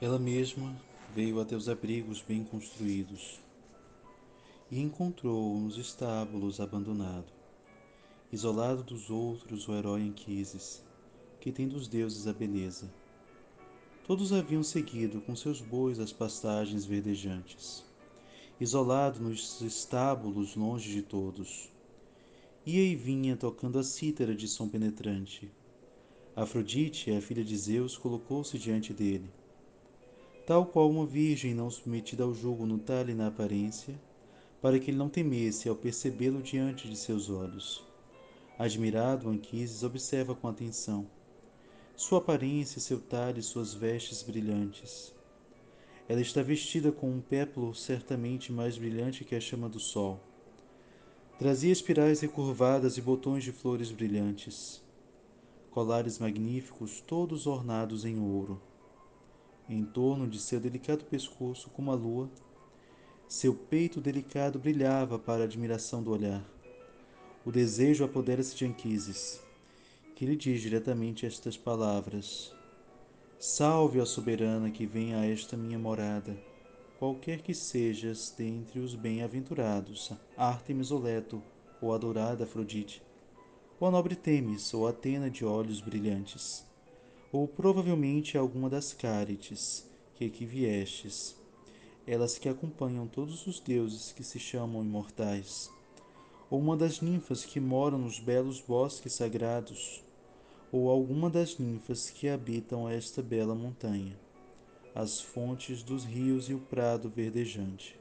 Ela mesma veio até os abrigos bem construídos e encontrou nos estábulos abandonado, isolado dos outros o herói Anquises, que tem dos deuses a beleza. Todos haviam seguido com seus bois as pastagens verdejantes, isolado nos estábulos longe de todos. Ia e vinha tocando a cítara de som penetrante. Afrodite, a filha de Zeus, colocou-se diante dele. Tal qual uma virgem não submetida ao jugo no talhe na aparência, para que ele não temesse ao percebê-lo diante de seus olhos. Admirado, Anquises observa com atenção sua aparência, seu talhe, suas vestes brilhantes. Ela está vestida com um péplo certamente mais brilhante que a chama do sol. Trazia espirais recurvadas e botões de flores brilhantes. Colares magníficos, todos ornados em ouro. Em torno de seu delicado pescoço, como a lua, seu peito delicado brilhava para a admiração do olhar. O desejo apodera-se de Anquises, que lhe diz diretamente estas palavras: Salve, ó soberana que vem a esta minha morada, qualquer que sejas dentre os bem-aventurados, Ártemis ou Leto, ou adorada Afrodite, ou a nobre Temis, ou Atena de olhos brilhantes, ou provavelmente alguma das Cárites, que aqui viestes, elas que acompanham todos os deuses que se chamam imortais, ou uma das ninfas que moram nos belos bosques sagrados, ou alguma das ninfas que habitam esta bela montanha, as fontes dos rios e o prado verdejante.